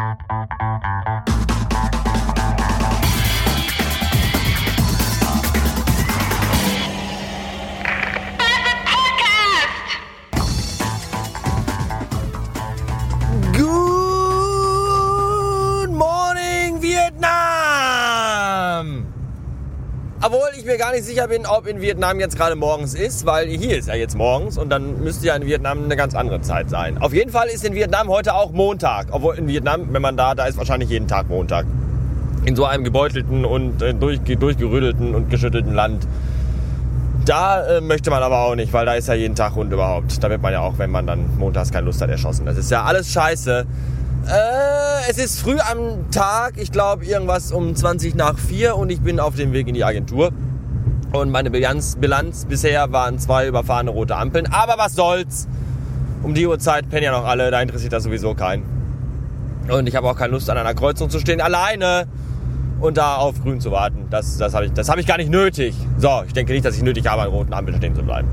Thank you. Obwohl ich mir gar nicht sicher bin, ob in Vietnam jetzt gerade morgens ist, weil hier ist ja jetzt morgens und dann müsste ja in Vietnam eine ganz andere Zeit sein. Auf jeden Fall ist in Vietnam heute auch Montag. Obwohl in Vietnam, wenn man da, da ist wahrscheinlich jeden Tag Montag. In so einem gebeutelten und äh, durch, durchgerüttelten und geschüttelten Land. Da äh, möchte man aber auch nicht, weil da ist ja jeden Tag und überhaupt. Da wird man ja auch, wenn man dann montags keine Lust hat, erschossen. Das ist ja alles scheiße. Äh, es ist früh am Tag, ich glaube irgendwas um 20 nach 4 und ich bin auf dem Weg in die Agentur. Und meine Bilanz, Bilanz bisher waren zwei überfahrene rote Ampeln. Aber was soll's? Um die Uhrzeit pennen ja noch alle, da interessiert das sowieso keinen. Und ich habe auch keine Lust an einer Kreuzung zu stehen, alleine und da auf grün zu warten. Das, das habe ich, hab ich gar nicht nötig. So, ich denke nicht, dass ich nötig habe, an roten Ampeln stehen zu bleiben.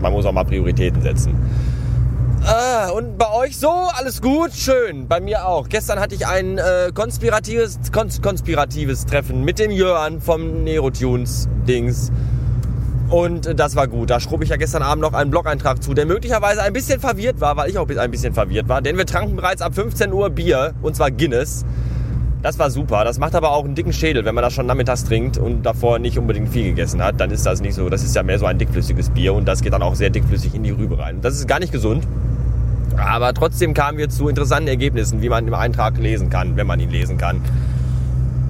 Man muss auch mal Prioritäten setzen. Ah, und bei euch so? Alles gut? Schön. Bei mir auch. Gestern hatte ich ein äh, konspiratives, kons konspiratives Treffen mit dem Jörn vom Nerotunes-Dings. Und äh, das war gut. Da schrub ich ja gestern Abend noch einen Blog-Eintrag zu, der möglicherweise ein bisschen verwirrt war, weil ich auch ein bisschen verwirrt war. Denn wir tranken bereits ab 15 Uhr Bier, und zwar Guinness. Das war super. Das macht aber auch einen dicken Schädel, wenn man das schon nachmittags trinkt und davor nicht unbedingt viel gegessen hat. Dann ist das nicht so. Das ist ja mehr so ein dickflüssiges Bier und das geht dann auch sehr dickflüssig in die Rübe rein. Das ist gar nicht gesund. Aber trotzdem kamen wir zu interessanten Ergebnissen, wie man im Eintrag lesen kann, wenn man ihn lesen kann.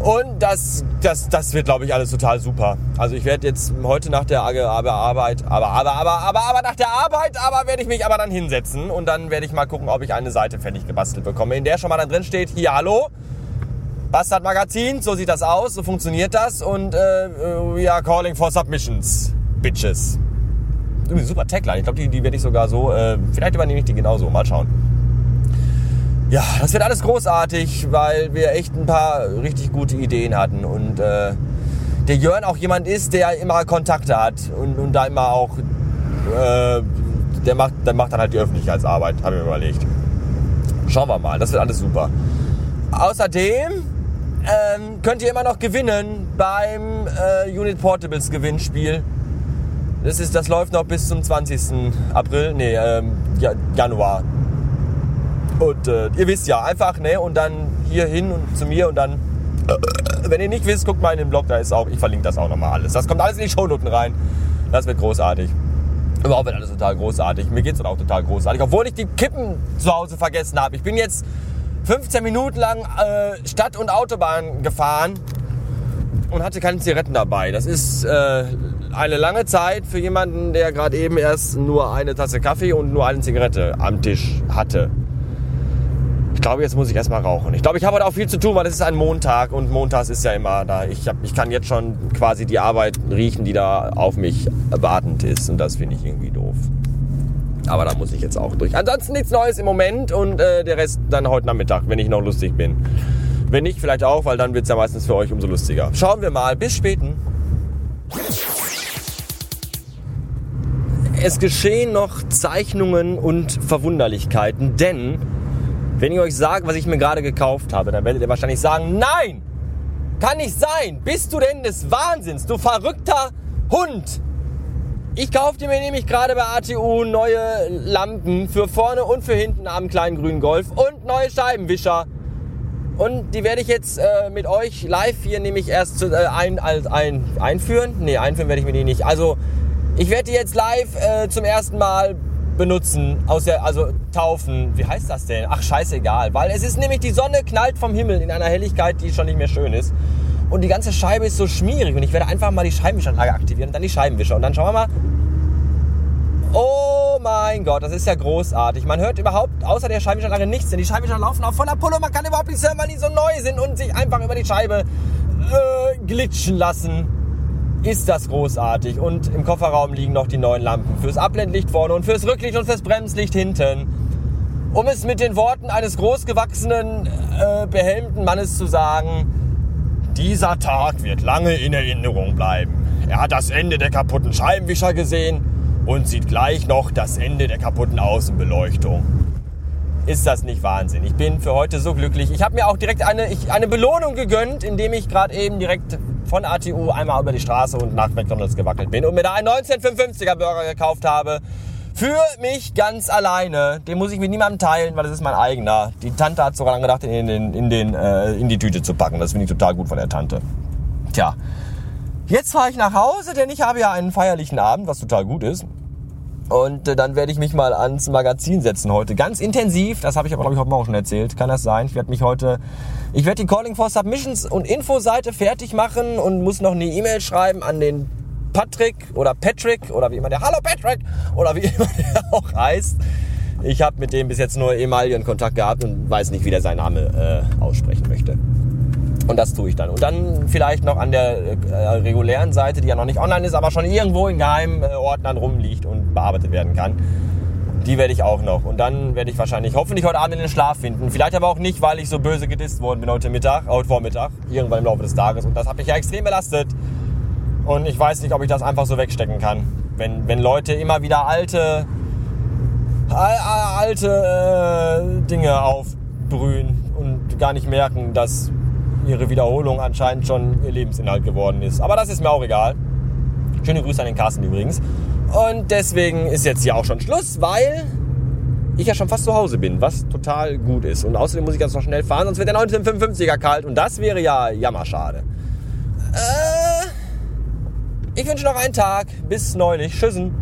Und das, das, das wird, glaube ich, alles total super. Also ich werde jetzt heute nach der Arbeit, aber, aber, aber, aber, aber, nach der Arbeit, aber werde ich mich aber dann hinsetzen und dann werde ich mal gucken, ob ich eine Seite fertig gebastelt bekomme, in der schon mal dann drin steht, hier, hallo, Bastard Magazin, so sieht das aus, so funktioniert das und äh, we are calling for submissions, bitches. Übrigens super Tagline, ich glaube, die, die werde ich sogar so, äh, vielleicht übernehme ich die genauso, mal schauen. Ja, das wird alles großartig, weil wir echt ein paar richtig gute Ideen hatten und äh, der Jörn auch jemand ist, der immer Kontakte hat und, und da immer auch, äh, der, macht, der macht dann halt die Öffentlichkeitsarbeit, habe ich mir überlegt. Schauen wir mal, das wird alles super. Außerdem ähm, könnt ihr immer noch gewinnen beim äh, Unit Portables Gewinnspiel. Das, ist, das läuft noch bis zum 20. April, nee, ähm, Januar. Und äh, ihr wisst ja, einfach, ne, und dann hier hin und zu mir und dann, äh, wenn ihr nicht wisst, guckt mal in den Blog, da ist auch, ich verlinke das auch nochmal alles. Das kommt alles in die Shownoten rein. Das wird großartig. Überhaupt wird alles total großartig. Mir geht's dann auch total großartig. Obwohl ich die Kippen zu Hause vergessen habe. Ich bin jetzt 15 Minuten lang äh, Stadt- und Autobahn gefahren und hatte keine Zigaretten dabei. Das ist äh, eine lange Zeit für jemanden, der gerade eben erst nur eine Tasse Kaffee und nur eine Zigarette am Tisch hatte. Ich glaube, jetzt muss ich erstmal rauchen. Ich glaube, ich habe heute auch viel zu tun, weil es ist ein Montag und montags ist ja immer da. Ich, hab, ich kann jetzt schon quasi die Arbeit riechen, die da auf mich wartend ist und das finde ich irgendwie doof. Aber da muss ich jetzt auch durch. Ansonsten nichts Neues im Moment und äh, der Rest dann heute Nachmittag, wenn ich noch lustig bin. Wenn nicht, vielleicht auch, weil dann wird es ja meistens für euch umso lustiger. Schauen wir mal. Bis späten. Es geschehen noch Zeichnungen und Verwunderlichkeiten, denn wenn ich euch sage, was ich mir gerade gekauft habe, dann werdet ihr wahrscheinlich sagen, nein, kann nicht sein. Bist du denn des Wahnsinns, du verrückter Hund? Ich kaufte mir nämlich gerade bei ATU neue Lampen für vorne und für hinten am kleinen grünen Golf und neue Scheibenwischer. Und die werde ich jetzt äh, mit euch live hier nämlich erst äh, ein, ein, ein, einführen. Nee, einführen werde ich mir die nicht. Also ich werde die jetzt live äh, zum ersten Mal benutzen, aus der, also taufen. Wie heißt das denn? Ach, scheißegal. Weil es ist nämlich, die Sonne knallt vom Himmel in einer Helligkeit, die schon nicht mehr schön ist. Und die ganze Scheibe ist so schmierig. Und ich werde einfach mal die Scheibenwischanlage aktivieren und dann die Scheibenwischer. Und dann schauen wir mal. Oh mein Gott, das ist ja großartig. Man hört überhaupt außer der Scheibenwischanlage nichts, denn die Scheibenwischer laufen auf voller Pulle. Man kann überhaupt nichts hören, weil die so neu sind und sich einfach über die Scheibe äh, glitschen lassen. Ist das großartig. Und im Kofferraum liegen noch die neuen Lampen. Fürs Abblendlicht vorne und fürs Rücklicht und fürs Bremslicht hinten. Um es mit den Worten eines großgewachsenen, äh, behelmten Mannes zu sagen, dieser Tag wird lange in Erinnerung bleiben. Er hat das Ende der kaputten Scheibenwischer gesehen und sieht gleich noch das Ende der kaputten Außenbeleuchtung. ist das nicht Wahnsinn. Ich bin für heute so glücklich. Ich habe mir auch direkt eine, ich, eine Belohnung gegönnt, indem ich gerade eben direkt von ATU einmal über die Straße und nach McDonalds gewackelt bin und mir da einen 1955er Burger gekauft habe. Für mich ganz alleine. Den muss ich mit niemandem teilen, weil das ist mein eigener. Die Tante hat sogar gedacht, in, den, in, den, äh, in die Tüte zu packen. Das finde ich total gut von der Tante. Tja, jetzt fahre ich nach Hause, denn ich habe ja einen feierlichen Abend, was total gut ist. Und äh, dann werde ich mich mal ans Magazin setzen heute. Ganz intensiv. Das habe ich aber, glaube ich, heute Morgen schon erzählt. Kann das sein? Ich werde mich heute... Ich werde die Calling for Submissions und Infoseite fertig machen und muss noch eine E-Mail schreiben an den Patrick oder Patrick oder wie immer der... Hallo Patrick! Oder wie immer der auch heißt. Ich habe mit dem bis jetzt nur ehemaligen Kontakt gehabt und weiß nicht, wie der seinen Name äh, aussprechen möchte. Und das tue ich dann. Und dann vielleicht noch an der äh, regulären Seite, die ja noch nicht online ist, aber schon irgendwo in geheimen äh, Ordnern rumliegt und bearbeitet werden kann. Die werde ich auch noch. Und dann werde ich wahrscheinlich hoffentlich heute Abend in den Schlaf finden. Vielleicht aber auch nicht, weil ich so böse gedisst worden bin heute Mittag, heute Vormittag, irgendwann im Laufe des Tages. Und das hat mich ja extrem belastet. Und ich weiß nicht, ob ich das einfach so wegstecken kann. Wenn, wenn Leute immer wieder alte, alte äh, Dinge aufbrühen und gar nicht merken, dass ihre Wiederholung anscheinend schon ihr Lebensinhalt geworden ist. Aber das ist mir auch egal. Schöne Grüße an den Carsten übrigens. Und deswegen ist jetzt hier auch schon Schluss, weil ich ja schon fast zu Hause bin, was total gut ist. Und außerdem muss ich jetzt noch schnell fahren, sonst wird der 1955er kalt und das wäre ja jammerschade. Äh, ich wünsche noch einen Tag. Bis neulich. Tschüssen.